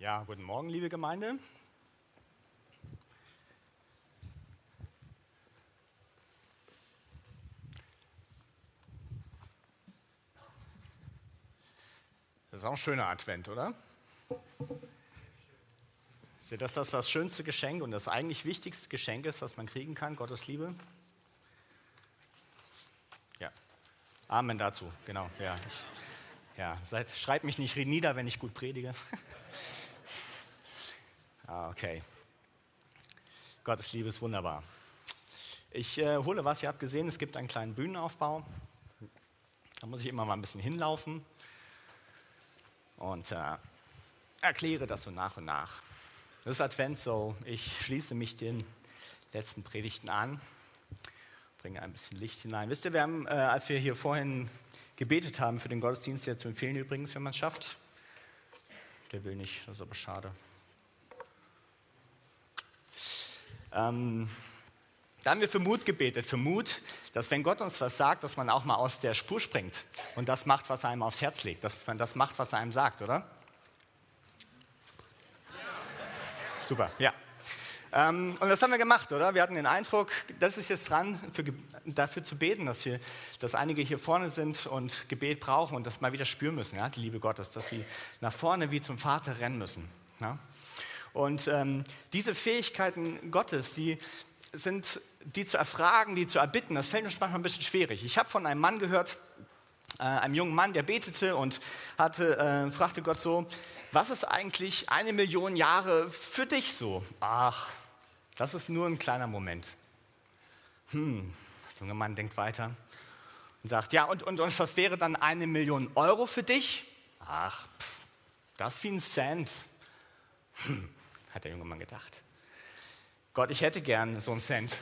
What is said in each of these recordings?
Ja, guten Morgen, liebe Gemeinde. Das ist auch ein schöner Advent, oder? Ist dass das das schönste Geschenk und das eigentlich wichtigste Geschenk ist, was man kriegen kann, Gottes Liebe? Ja. Amen dazu, genau. Ja, ja schreibt mich nicht nieder, wenn ich gut predige. ah, okay. Gottes Liebe ist wunderbar. Ich äh, hole was, ihr habt gesehen, es gibt einen kleinen Bühnenaufbau. Da muss ich immer mal ein bisschen hinlaufen und äh, erkläre das so nach und nach. Das ist Advent so, ich schließe mich den letzten Predigten an, bringe ein bisschen Licht hinein. Wisst ihr, wir haben, äh, als wir hier vorhin gebetet haben für den Gottesdienst, der zu empfehlen übrigens, wenn man es schafft, der will nicht, das ist aber schade. Ähm, da haben wir für Mut gebetet, für Mut, dass wenn Gott uns was sagt, dass man auch mal aus der Spur springt und das macht, was einem aufs Herz legt, dass man das macht, was er einem sagt, oder? Super, ja. Ähm, und das haben wir gemacht, oder? Wir hatten den Eindruck, das ist jetzt dran, für, dafür zu beten, dass, wir, dass einige hier vorne sind und Gebet brauchen und das mal wieder spüren müssen, ja, die Liebe Gottes, dass sie nach vorne wie zum Vater rennen müssen. Ja? Und ähm, diese Fähigkeiten Gottes, die, sind die zu erfragen, die zu erbitten, das fällt uns manchmal ein bisschen schwierig. Ich habe von einem Mann gehört, äh, einem jungen Mann, der betete und hatte, äh, fragte Gott so, was ist eigentlich eine Million Jahre für dich so? Ach, das ist nur ein kleiner Moment. Hm, der junge Mann denkt weiter und sagt, ja, und, und, und was wäre dann eine Million Euro für dich? Ach, pff, das wie ein Cent. Hm, hat der junge Mann gedacht. Gott, ich hätte gern so einen Cent.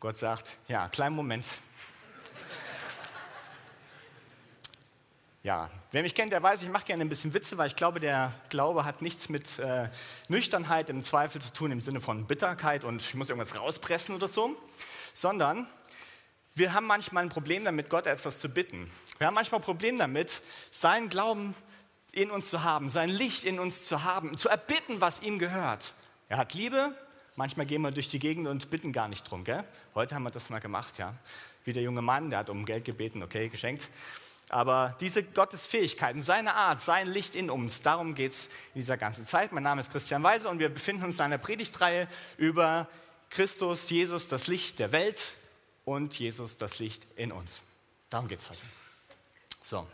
Gott sagt, ja, kleinen Moment. Ja, wer mich kennt, der weiß, ich mache gerne ein bisschen Witze, weil ich glaube, der Glaube hat nichts mit äh, Nüchternheit im Zweifel zu tun, im Sinne von Bitterkeit und ich muss irgendwas rauspressen oder so, sondern wir haben manchmal ein Problem damit, Gott etwas zu bitten. Wir haben manchmal ein Problem damit, seinen Glauben in uns zu haben, sein Licht in uns zu haben, zu erbitten, was ihm gehört. Er hat Liebe, manchmal gehen wir durch die Gegend und bitten gar nicht drum. Gell? Heute haben wir das mal gemacht, ja. Wie der junge Mann, der hat um Geld gebeten, okay, geschenkt. Aber diese Gottesfähigkeiten, seine Art, sein Licht in uns, darum geht es in dieser ganzen Zeit. Mein Name ist Christian Weise und wir befinden uns in einer Predigtreihe über Christus, Jesus, das Licht der Welt und Jesus, das Licht in uns. Darum geht es heute. So,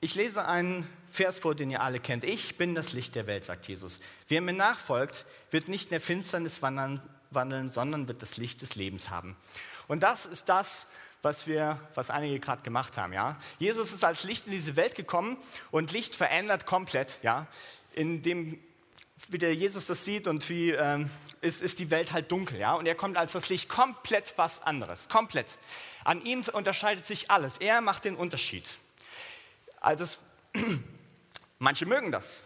ich lese einen Vers vor, den ihr alle kennt. Ich bin das Licht der Welt, sagt Jesus. Wer mir nachfolgt, wird nicht in der Finsternis wandeln, sondern wird das Licht des Lebens haben. Und das ist das, was wir, was einige gerade gemacht haben. Ja? Jesus ist als Licht in diese Welt gekommen und Licht verändert komplett. Ja? In dem, wie der Jesus das sieht und wie ähm, ist, ist die Welt halt dunkel. Ja? Und er kommt als das Licht komplett was anderes. Komplett. An ihm unterscheidet sich alles. Er macht den Unterschied. Also manche mögen das.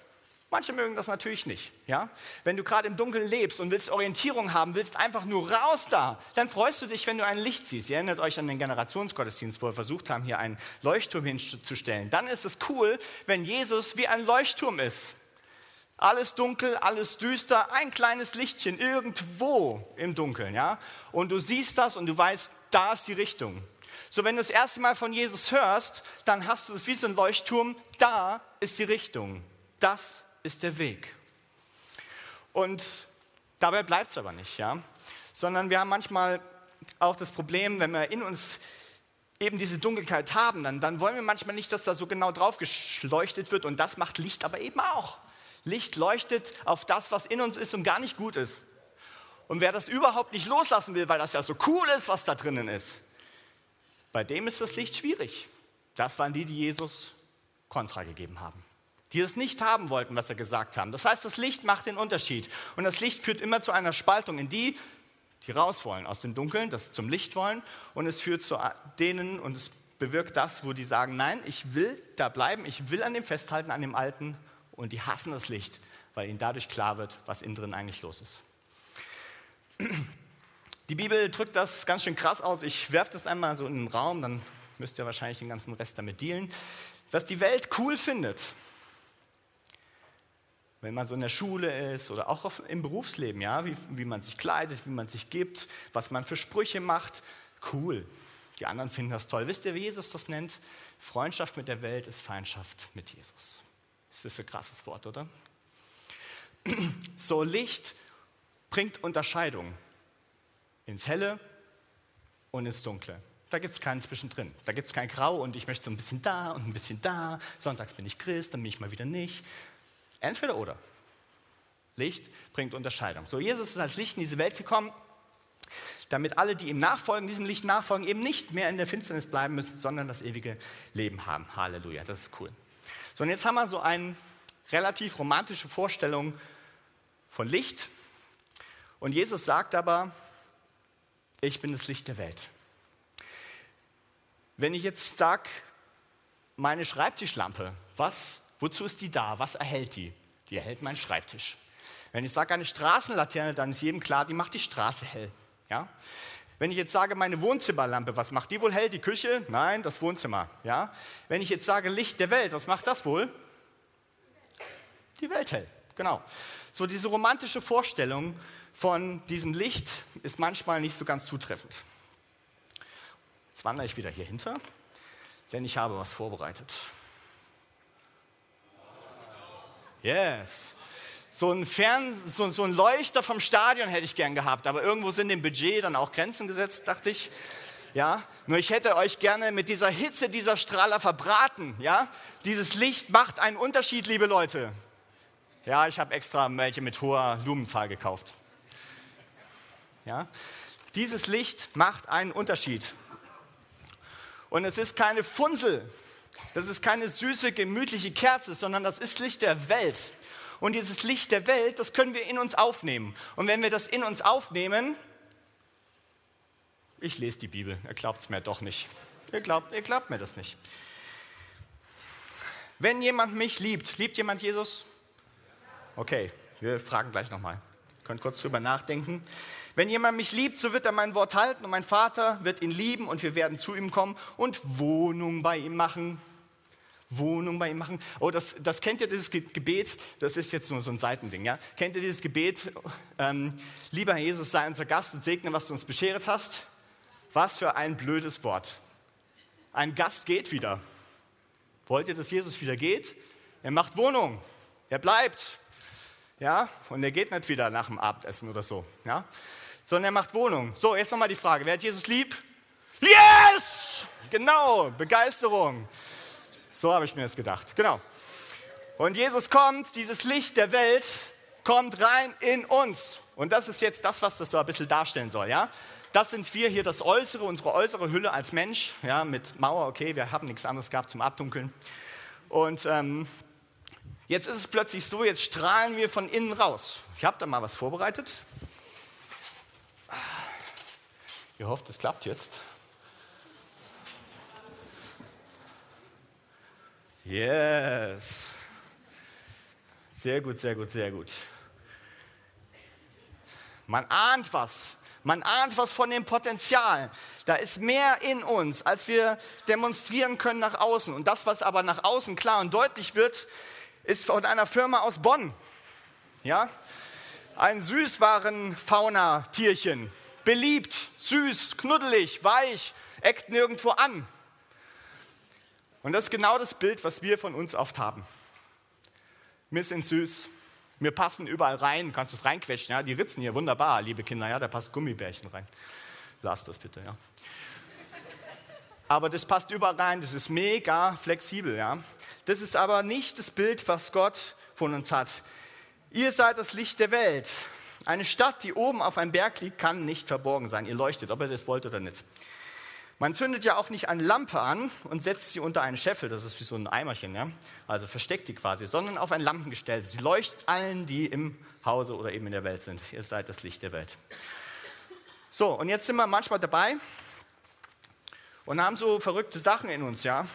Manche mögen das natürlich nicht. Ja? Wenn du gerade im Dunkeln lebst und willst Orientierung haben, willst einfach nur raus da, dann freust du dich, wenn du ein Licht siehst. Ihr erinnert euch an den Generationsgottesdienst, wo wir versucht haben, hier einen Leuchtturm hinzustellen. Dann ist es cool, wenn Jesus wie ein Leuchtturm ist. Alles dunkel, alles düster, ein kleines Lichtchen irgendwo im Dunkeln. Ja? Und du siehst das und du weißt, da ist die Richtung. So, wenn du das erste Mal von Jesus hörst, dann hast du es wie so ein Leuchtturm, da ist die Richtung. Das ist der Weg. Und dabei bleibt es aber nicht, ja? sondern wir haben manchmal auch das Problem, wenn wir in uns eben diese Dunkelheit haben, dann, dann wollen wir manchmal nicht, dass da so genau drauf geschleuchtet wird und das macht Licht aber eben auch. Licht leuchtet auf das, was in uns ist und gar nicht gut ist. Und wer das überhaupt nicht loslassen will, weil das ja so cool ist, was da drinnen ist, bei dem ist das Licht schwierig. Das waren die, die Jesus Kontra gegeben haben. Die es nicht haben wollten, was er gesagt haben. Das heißt, das Licht macht den Unterschied. Und das Licht führt immer zu einer Spaltung in die, die raus wollen aus dem Dunkeln, das zum Licht wollen. Und es führt zu denen und es bewirkt das, wo die sagen, nein, ich will da bleiben, ich will an dem festhalten, an dem Alten. Und die hassen das Licht, weil ihnen dadurch klar wird, was innen drin eigentlich los ist. Die Bibel drückt das ganz schön krass aus. Ich werfe das einmal so in den Raum, dann müsst ihr wahrscheinlich den ganzen Rest damit dealen. Was die Welt cool findet, wenn man so in der Schule ist oder auch im Berufsleben, ja, wie, wie man sich kleidet, wie man sich gibt, was man für Sprüche macht. Cool. Die anderen finden das toll. Wisst ihr, wie Jesus das nennt? Freundschaft mit der Welt ist Feindschaft mit Jesus. Das ist ein krasses Wort, oder? So, Licht bringt Unterscheidung ins Helle und ins Dunkle. Da gibt es keinen zwischendrin. Da gibt es kein Grau und ich möchte so ein bisschen da und ein bisschen da. Sonntags bin ich Christ, dann bin ich mal wieder nicht. Entweder oder. Licht bringt Unterscheidung. So, Jesus ist als Licht in diese Welt gekommen, damit alle, die ihm nachfolgen, diesem Licht nachfolgen, eben nicht mehr in der Finsternis bleiben müssen, sondern das ewige Leben haben. Halleluja, das ist cool. So, und jetzt haben wir so eine relativ romantische Vorstellung von Licht. Und Jesus sagt aber, ich bin das Licht der Welt. Wenn ich jetzt sage, meine Schreibtischlampe, was, wozu ist die da? Was erhält die? Die erhält meinen Schreibtisch. Wenn ich sage eine Straßenlaterne, dann ist jedem klar, die macht die Straße hell. Ja? Wenn ich jetzt sage meine Wohnzimmerlampe, was macht die wohl hell? Die Küche? Nein, das Wohnzimmer. Ja? Wenn ich jetzt sage Licht der Welt, was macht das wohl? Die Welt hell. Genau. So diese romantische Vorstellung von diesem Licht ist manchmal nicht so ganz zutreffend. Jetzt wandere ich wieder hier hinter, denn ich habe was vorbereitet. Yes. So ein, Fern so, so ein Leuchter vom Stadion hätte ich gern gehabt, aber irgendwo sind dem Budget dann auch Grenzen gesetzt, dachte ich. Ja, nur ich hätte euch gerne mit dieser Hitze dieser Strahler verbraten. Ja, dieses Licht macht einen Unterschied, liebe Leute. Ja, ich habe extra welche mit hoher Lumenzahl gekauft. Ja, dieses Licht macht einen Unterschied. Und es ist keine Funsel, das ist keine süße, gemütliche Kerze, sondern das ist Licht der Welt. Und dieses Licht der Welt, das können wir in uns aufnehmen. Und wenn wir das in uns aufnehmen, ich lese die Bibel, ihr glaubt es mir doch nicht. Ihr glaubt, ihr glaubt mir das nicht. Wenn jemand mich liebt, liebt jemand Jesus? Okay, wir fragen gleich nochmal. Ihr könnt kurz drüber nachdenken. Wenn jemand mich liebt, so wird er mein Wort halten und mein Vater wird ihn lieben und wir werden zu ihm kommen und Wohnung bei ihm machen. Wohnung bei ihm machen. Oh, das, das kennt ihr, dieses Gebet, das ist jetzt nur so ein Seitending, ja? Kennt ihr dieses Gebet, ähm, lieber Herr Jesus, sei unser Gast und segne, was du uns beschert hast? Was für ein blödes Wort. Ein Gast geht wieder. Wollt ihr, dass Jesus wieder geht? Er macht Wohnung. Er bleibt. Ja? Und er geht nicht wieder nach dem Abendessen oder so. Ja? Sondern er macht Wohnung. So, jetzt nochmal die Frage, wer hat Jesus lieb? Yes! Genau, Begeisterung. So habe ich mir das gedacht. Genau. Und Jesus kommt, dieses Licht der Welt kommt rein in uns. Und das ist jetzt das, was das so ein bisschen darstellen soll, ja? Das sind wir hier, das Äußere, unsere äußere Hülle als Mensch, ja, mit Mauer, okay, wir haben nichts anderes gehabt zum Abdunkeln. Und ähm, jetzt ist es plötzlich so, jetzt strahlen wir von innen raus. Ich habe da mal was vorbereitet. Ihr hofft, es klappt jetzt. Yes. Sehr gut, sehr gut, sehr gut. Man ahnt was. Man ahnt was von dem Potenzial. Da ist mehr in uns, als wir demonstrieren können nach außen. Und das, was aber nach außen klar und deutlich wird, ist von einer Firma aus Bonn. Ja? Ein Süßwaren-Fauna-Tierchen beliebt, süß, knuddelig, weich, eckt nirgendwo an. Und das ist genau das Bild, was wir von uns oft haben. Wir sind süß, wir passen überall rein, kannst du es reinquetschen, ja, die Ritzen hier, wunderbar, liebe Kinder, ja, da passt Gummibärchen rein. Lass das bitte, ja. Aber das passt überall rein, das ist mega flexibel, ja. Das ist aber nicht das Bild, was Gott von uns hat. Ihr seid das Licht der Welt. Eine Stadt, die oben auf einem Berg liegt, kann nicht verborgen sein. Ihr leuchtet, ob ihr das wollt oder nicht. Man zündet ja auch nicht eine Lampe an und setzt sie unter einen Scheffel, das ist wie so ein Eimerchen, ja? also versteckt die quasi, sondern auf ein Lampengestell. Sie leuchtet allen, die im Hause oder eben in der Welt sind. Ihr seid das Licht der Welt. So, und jetzt sind wir manchmal dabei und haben so verrückte Sachen in uns, ja.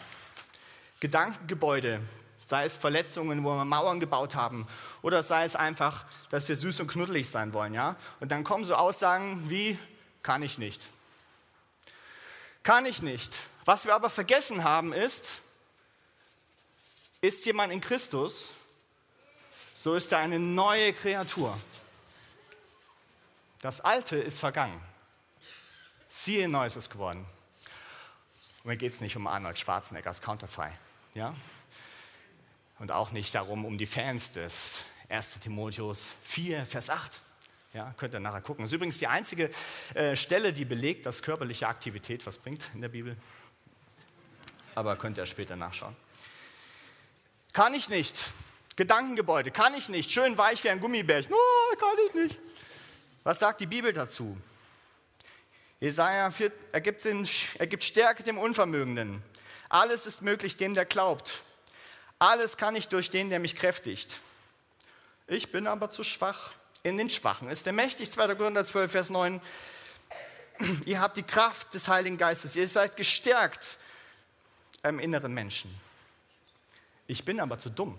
Gedankengebäude, sei es Verletzungen, wo wir Mauern gebaut haben oder sei es einfach, dass wir süß und knuddelig sein wollen, ja? Und dann kommen so Aussagen wie, kann ich nicht. Kann ich nicht. Was wir aber vergessen haben ist, ist jemand in Christus, so ist er eine neue Kreatur. Das Alte ist vergangen. Siehe, Neues ist geworden. Und mir geht es nicht um Arnold Schwarzeneggers Counterfei. Ja? Und auch nicht darum, um die Fans des 1. Timotheus 4, Vers 8. Ja, könnt ihr nachher gucken. Das ist übrigens die einzige äh, Stelle, die belegt, dass körperliche Aktivität was bringt in der Bibel. Aber könnt ihr später nachschauen. Kann ich nicht. Gedankengebäude, kann ich nicht. Schön weich wie ein Gummibärchen. Oh, kann ich nicht. Was sagt die Bibel dazu? Jesaja ergibt, den, ergibt Stärke dem Unvermögenden. Alles ist möglich dem, der glaubt. Alles kann ich durch den, der mich kräftigt. Ich bin aber zu schwach. In den Schwachen ist der mächtig. 2. Korinther 12, Vers 9. Ihr habt die Kraft des Heiligen Geistes. Ihr seid gestärkt im inneren Menschen. Ich bin aber zu dumm.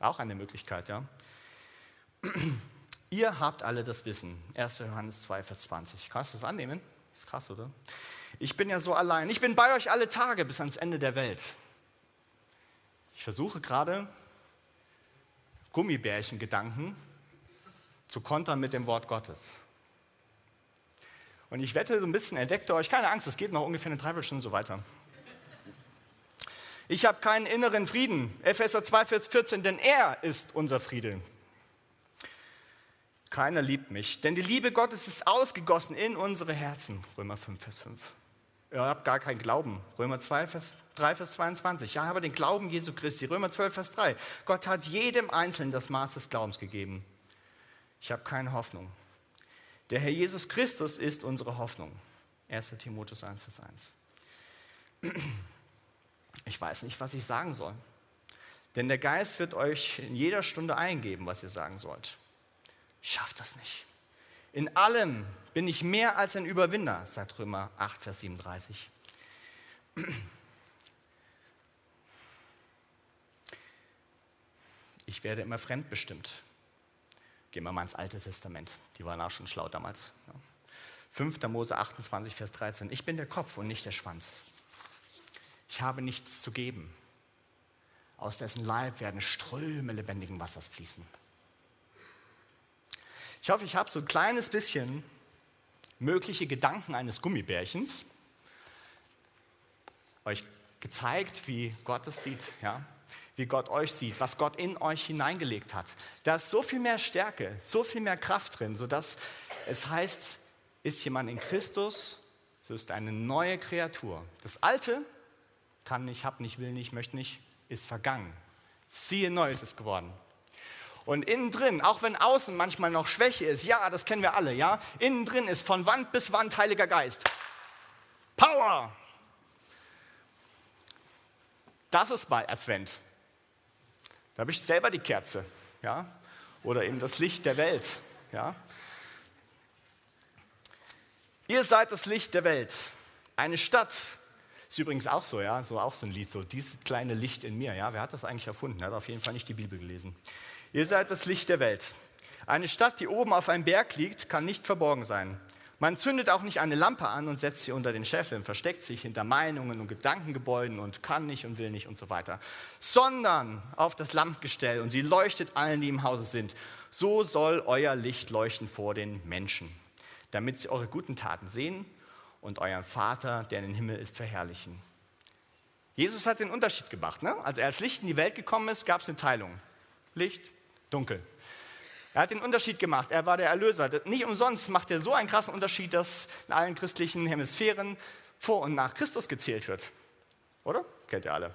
Auch eine Möglichkeit, ja. Ihr habt alle das Wissen. 1. Johannes 2, Vers 20. Kannst du das annehmen? Ist krass, oder? Ich bin ja so allein. Ich bin bei euch alle Tage bis ans Ende der Welt. Ich versuche gerade, Gummibärchen-Gedanken zu kontern mit dem Wort Gottes. Und ich wette, so ein bisschen entdeckt euch, keine Angst, es geht noch ungefähr eine Dreiviertelstunde so weiter. Ich habe keinen inneren Frieden. Epheser 2, Vers 14, denn er ist unser Friede. Keiner liebt mich, denn die Liebe Gottes ist ausgegossen in unsere Herzen. Römer 5, Vers 5. Ihr habt gar keinen Glauben. Römer 2, Vers 3, Vers 22. Ja, aber den Glauben Jesu Christi. Römer 12, Vers 3. Gott hat jedem Einzelnen das Maß des Glaubens gegeben. Ich habe keine Hoffnung. Der Herr Jesus Christus ist unsere Hoffnung. 1. Timotheus 1, Vers 1. Ich weiß nicht, was ich sagen soll. Denn der Geist wird euch in jeder Stunde eingeben, was ihr sagen sollt. Ich schaffe das nicht. In allem bin ich mehr als ein Überwinder, sagt Römer 8, Vers 37. Ich werde immer fremdbestimmt. Gehen wir mal ins Alte Testament. Die waren auch schon schlau damals. 5. Mose 28, Vers 13. Ich bin der Kopf und nicht der Schwanz. Ich habe nichts zu geben. Aus dessen Leib werden Ströme lebendigen Wassers fließen. Ich hoffe, ich habe so ein kleines bisschen mögliche Gedanken eines Gummibärchens euch gezeigt, wie Gott es sieht, ja? wie Gott euch sieht, was Gott in euch hineingelegt hat. Da ist so viel mehr Stärke, so viel mehr Kraft drin, sodass es heißt, ist jemand in Christus, so ist eine neue Kreatur. Das Alte kann nicht, hab nicht, will nicht, möchte nicht, ist vergangen. Siehe, Neues ist geworden. Und innen drin, auch wenn außen manchmal noch Schwäche ist, ja, das kennen wir alle, ja, innen drin ist von Wand bis Wand Heiliger Geist. Power! Das ist bei Advent. Da ich selber die Kerze, ja, oder eben das Licht der Welt, ja. Ihr seid das Licht der Welt. Eine Stadt, ist übrigens auch so, ja, so auch so ein Lied, so dieses kleine Licht in mir, ja. Wer hat das eigentlich erfunden? Er hat auf jeden Fall nicht die Bibel gelesen. Ihr seid das Licht der Welt. Eine Stadt, die oben auf einem Berg liegt, kann nicht verborgen sein. Man zündet auch nicht eine Lampe an und setzt sie unter den Scheffel, versteckt sich hinter Meinungen und Gedankengebäuden und kann nicht und will nicht und so weiter, sondern auf das Lampgestell und sie leuchtet allen, die im Hause sind. So soll euer Licht leuchten vor den Menschen, damit sie eure guten Taten sehen und euren Vater, der in den Himmel ist, verherrlichen. Jesus hat den Unterschied gemacht. Ne? Als er als Licht in die Welt gekommen ist, gab es eine Teilung. Licht, dunkel. Er hat den Unterschied gemacht. Er war der Erlöser. Nicht umsonst macht er so einen krassen Unterschied, dass in allen christlichen Hemisphären vor und nach Christus gezählt wird. Oder? Kennt ihr alle.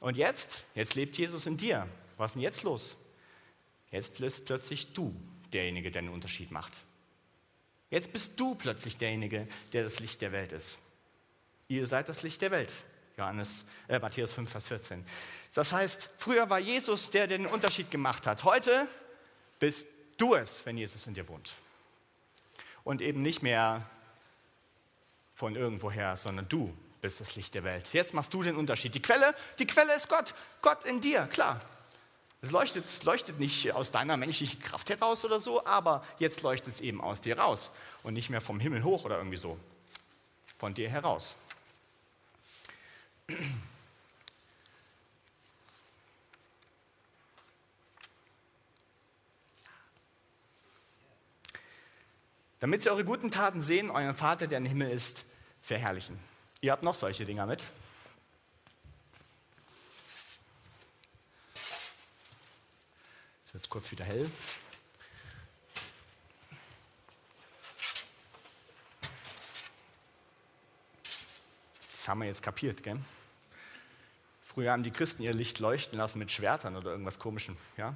Und jetzt? Jetzt lebt Jesus in dir. Was ist denn jetzt los? Jetzt bist plötzlich du derjenige, der den Unterschied macht. Jetzt bist du plötzlich derjenige, der das Licht der Welt ist. Ihr seid das Licht der Welt. Johannes, äh, Matthäus 5, Vers 14. Das heißt, früher war Jesus der, der den Unterschied gemacht hat. Heute bist du es, wenn Jesus in dir wohnt. Und eben nicht mehr von irgendwoher, sondern du bist das Licht der Welt. Jetzt machst du den Unterschied. Die Quelle, die Quelle ist Gott. Gott in dir, klar. Es leuchtet, leuchtet nicht aus deiner menschlichen Kraft heraus oder so, aber jetzt leuchtet es eben aus dir raus und nicht mehr vom Himmel hoch oder irgendwie so. Von dir heraus. Damit sie eure guten Taten sehen, euren Vater, der im Himmel ist, verherrlichen. Ihr habt noch solche Dinger mit. Jetzt wird es kurz wieder hell. Das haben wir jetzt kapiert, gell? Früher haben die Christen ihr Licht leuchten lassen mit Schwertern oder irgendwas Komischem. Ja?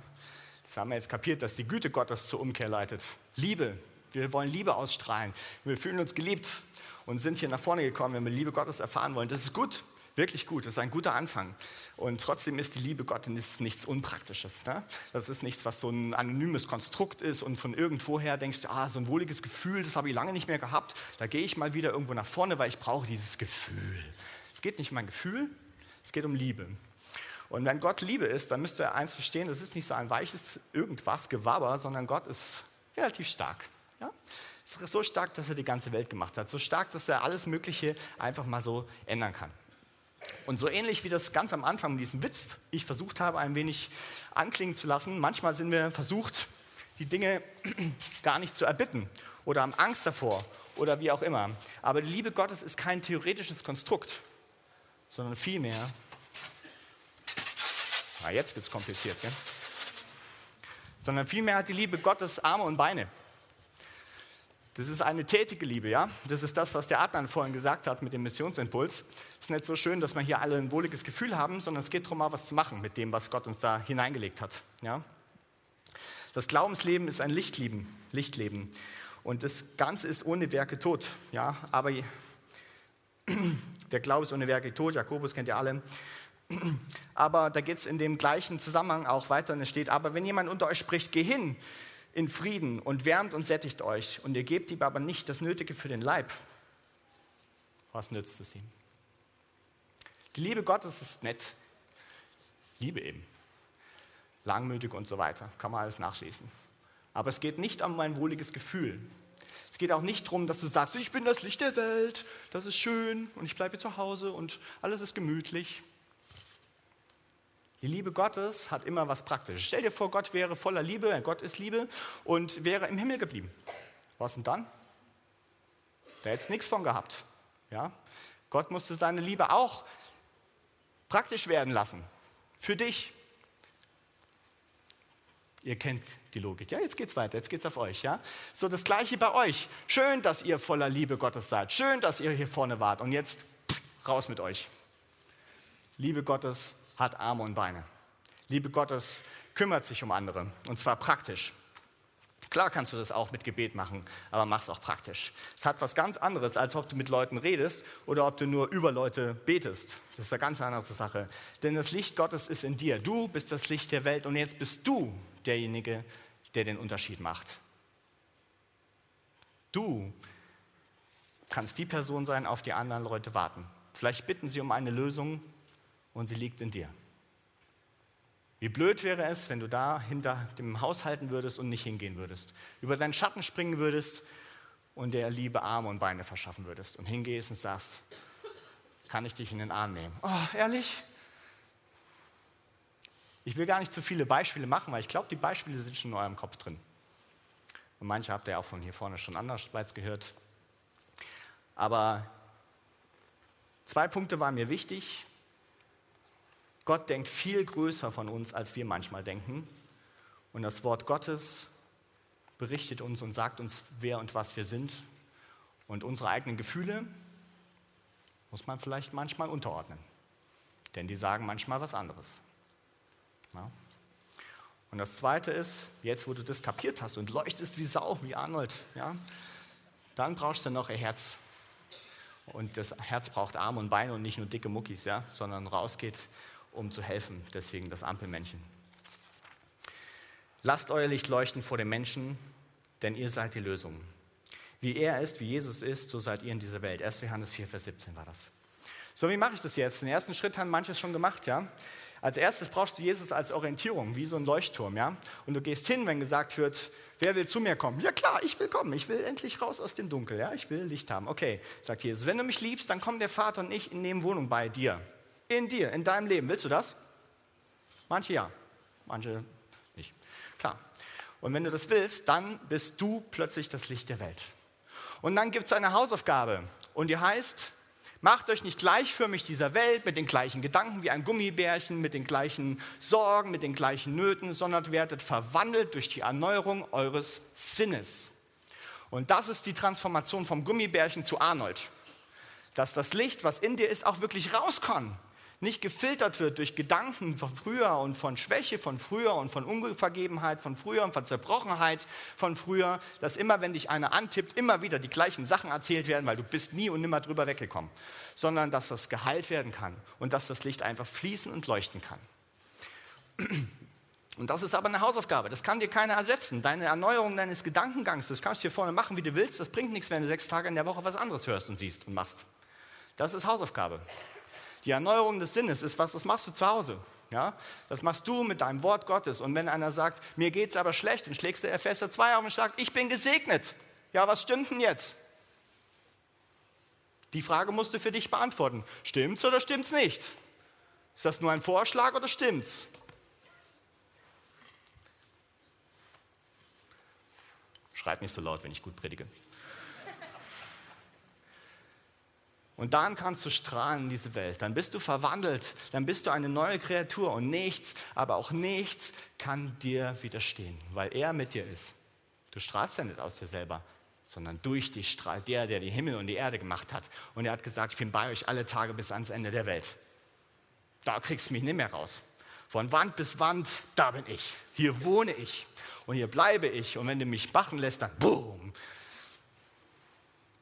Das haben wir jetzt kapiert, dass die Güte Gottes zur Umkehr leitet. Liebe. Wir wollen Liebe ausstrahlen. Wir fühlen uns geliebt und sind hier nach vorne gekommen, wenn wir Liebe Gottes erfahren wollen. Das ist gut. Wirklich gut, das ist ein guter Anfang. Und trotzdem ist die Liebe Gottes nichts Unpraktisches. Ne? Das ist nichts, was so ein anonymes Konstrukt ist und von irgendwoher denkst ah, so ein wohliges Gefühl, das habe ich lange nicht mehr gehabt. Da gehe ich mal wieder irgendwo nach vorne, weil ich brauche dieses Gefühl. Es geht nicht um mein Gefühl, es geht um Liebe. Und wenn Gott Liebe ist, dann müsst ihr eins verstehen, das ist nicht so ein weiches irgendwas, Gewabber, sondern Gott ist relativ stark. Ja? So stark, dass er die ganze Welt gemacht hat. So stark, dass er alles Mögliche einfach mal so ändern kann. Und so ähnlich wie das ganz am Anfang mit diesem Witz ich versucht habe, ein wenig anklingen zu lassen, manchmal sind wir versucht, die Dinge gar nicht zu erbitten oder haben Angst davor oder wie auch immer. Aber die Liebe Gottes ist kein theoretisches Konstrukt, sondern vielmehr, na jetzt wird es kompliziert, gell? sondern vielmehr hat die Liebe Gottes Arme und Beine. Das ist eine tätige Liebe, ja. Das ist das, was der Adnan vorhin gesagt hat mit dem Missionsimpuls. Es ist nicht so schön, dass wir hier alle ein wohliges Gefühl haben, sondern es geht darum, mal was zu machen mit dem, was Gott uns da hineingelegt hat. Ja? Das Glaubensleben ist ein Lichtleben, Lichtleben. Und das Ganze ist ohne Werke tot. Ja? Aber der Glaube ist ohne Werke tot. Jakobus kennt ihr alle. Aber da geht es in dem gleichen Zusammenhang auch weiter. Und es steht, aber wenn jemand unter euch spricht, geh hin in Frieden und wärmt und sättigt euch und ihr gebt ihm aber nicht das Nötige für den Leib. Was nützt es ihm? Die Liebe Gottes ist nett. Liebe eben. Langmütig und so weiter. Kann man alles nachlesen. Aber es geht nicht um ein wohliges Gefühl. Es geht auch nicht darum, dass du sagst, ich bin das Licht der Welt, das ist schön und ich bleibe zu Hause und alles ist gemütlich. Die Liebe Gottes hat immer was Praktisches. Stell dir vor, Gott wäre voller Liebe, Gott ist Liebe und wäre im Himmel geblieben. Was denn dann? Da hätte es nichts von gehabt. Ja? Gott musste seine Liebe auch praktisch werden lassen. Für dich. Ihr kennt die Logik. Ja, jetzt geht's weiter, jetzt geht's auf euch. Ja? So das gleiche bei euch. Schön, dass ihr voller Liebe Gottes seid. Schön, dass ihr hier vorne wart. Und jetzt raus mit euch. Liebe Gottes hat Arme und Beine. Liebe Gottes kümmert sich um andere und zwar praktisch. Klar kannst du das auch mit Gebet machen, aber mach es auch praktisch. Es hat was ganz anderes, als ob du mit Leuten redest oder ob du nur über Leute betest. Das ist eine ganz andere Sache. Denn das Licht Gottes ist in dir. Du bist das Licht der Welt und jetzt bist du derjenige, der den Unterschied macht. Du kannst die Person sein, auf die anderen Leute warten. Vielleicht bitten sie um eine Lösung, und sie liegt in dir. Wie blöd wäre es, wenn du da hinter dem Haus halten würdest und nicht hingehen würdest, über deinen Schatten springen würdest und der Liebe Arme und Beine verschaffen würdest und hingehst und sagst, kann ich dich in den Arm nehmen? Oh, ehrlich? Ich will gar nicht zu viele Beispiele machen, weil ich glaube, die Beispiele sind schon in eurem Kopf drin. Und manche habt ihr auch von hier vorne schon andersweits gehört. Aber zwei Punkte waren mir wichtig. Gott denkt viel größer von uns, als wir manchmal denken. Und das Wort Gottes berichtet uns und sagt uns, wer und was wir sind. Und unsere eigenen Gefühle muss man vielleicht manchmal unterordnen. Denn die sagen manchmal was anderes. Ja. Und das Zweite ist, jetzt wo du das kapiert hast und leuchtest wie Sau, wie Arnold, ja, dann brauchst du noch ein Herz. Und das Herz braucht Arme und Beine und nicht nur dicke Muckis, ja, sondern rausgeht um zu helfen. Deswegen das Ampelmännchen. Lasst euer Licht leuchten vor den Menschen, denn ihr seid die Lösung. Wie er ist, wie Jesus ist, so seid ihr in dieser Welt. 1. Johannes 4, Vers 17 war das. So, wie mache ich das jetzt? Den ersten Schritt haben manches schon gemacht, ja. Als erstes brauchst du Jesus als Orientierung, wie so ein Leuchtturm, ja. Und du gehst hin, wenn gesagt wird, wer will zu mir kommen? Ja klar, ich will kommen. Ich will endlich raus aus dem Dunkel, ja. Ich will Licht haben. Okay, sagt Jesus. Wenn du mich liebst, dann kommen der Vater und ich in Nebenwohnung bei dir in dir, in deinem Leben. Willst du das? Manche ja, manche nicht. Klar. Und wenn du das willst, dann bist du plötzlich das Licht der Welt. Und dann gibt es eine Hausaufgabe und die heißt, macht euch nicht gleichförmig dieser Welt mit den gleichen Gedanken wie ein Gummibärchen, mit den gleichen Sorgen, mit den gleichen Nöten, sondern werdet verwandelt durch die Erneuerung eures Sinnes. Und das ist die Transformation vom Gummibärchen zu Arnold. Dass das Licht, was in dir ist, auch wirklich rauskommt nicht gefiltert wird durch Gedanken von früher und von Schwäche von früher und von Unvergebenheit von früher und von Zerbrochenheit von früher, dass immer, wenn dich einer antippt, immer wieder die gleichen Sachen erzählt werden, weil du bist nie und nimmer drüber weggekommen, sondern dass das geheilt werden kann und dass das Licht einfach fließen und leuchten kann. Und das ist aber eine Hausaufgabe, das kann dir keiner ersetzen. Deine Erneuerung deines Gedankengangs, das kannst du hier vorne machen, wie du willst, das bringt nichts, wenn du sechs Tage in der Woche was anderes hörst und siehst und machst. Das ist Hausaufgabe. Die Erneuerung des Sinnes ist was, das machst du zu Hause. Ja? Das machst du mit deinem Wort Gottes. Und wenn einer sagt, mir geht es aber schlecht, dann schlägst du Epheser 2 auf und sagst, ich bin gesegnet. Ja, was stimmt denn jetzt? Die Frage musst du für dich beantworten. Stimmt's oder stimmt's nicht? Ist das nur ein Vorschlag oder stimmt's? Schreib nicht so laut, wenn ich gut predige. Und dann kannst du strahlen in diese Welt. Dann bist du verwandelt. Dann bist du eine neue Kreatur. Und nichts, aber auch nichts kann dir widerstehen, weil er mit dir ist. Du strahlst ja nicht aus dir selber, sondern durch dich strahlt der, der den Himmel und die Erde gemacht hat. Und er hat gesagt, ich bin bei euch alle Tage bis ans Ende der Welt. Da kriegst du mich nicht mehr raus. Von Wand bis Wand, da bin ich. Hier wohne ich. Und hier bleibe ich. Und wenn du mich machen lässt, dann boom.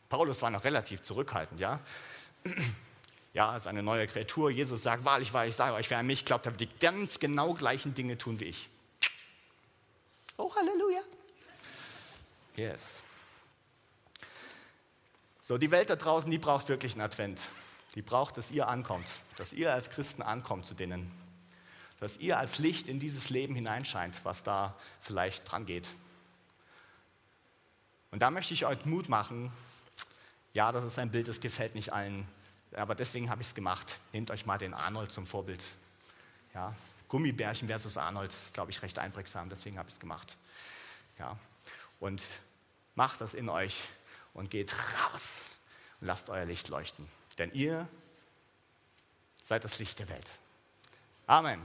Paulus war noch relativ zurückhaltend, ja ja, ist eine neue Kreatur. Jesus sagt, wahrlich, wahrlich, ich sage euch, wer an mich glaubt, der wird die ganz genau gleichen Dinge tun wie ich. Oh, Halleluja. Yes. So, die Welt da draußen, die braucht wirklich einen Advent. Die braucht, dass ihr ankommt, dass ihr als Christen ankommt zu denen, dass ihr als Licht in dieses Leben hineinscheint, was da vielleicht dran geht. Und da möchte ich euch Mut machen. Ja, das ist ein Bild, das gefällt nicht allen aber deswegen habe ich es gemacht. Nehmt euch mal den Arnold zum Vorbild. Ja, Gummibärchen versus Arnold ist, glaube ich, recht einprägsam, deswegen habe ich es gemacht. Ja, und macht das in euch und geht raus und lasst euer Licht leuchten. Denn ihr seid das Licht der Welt. Amen.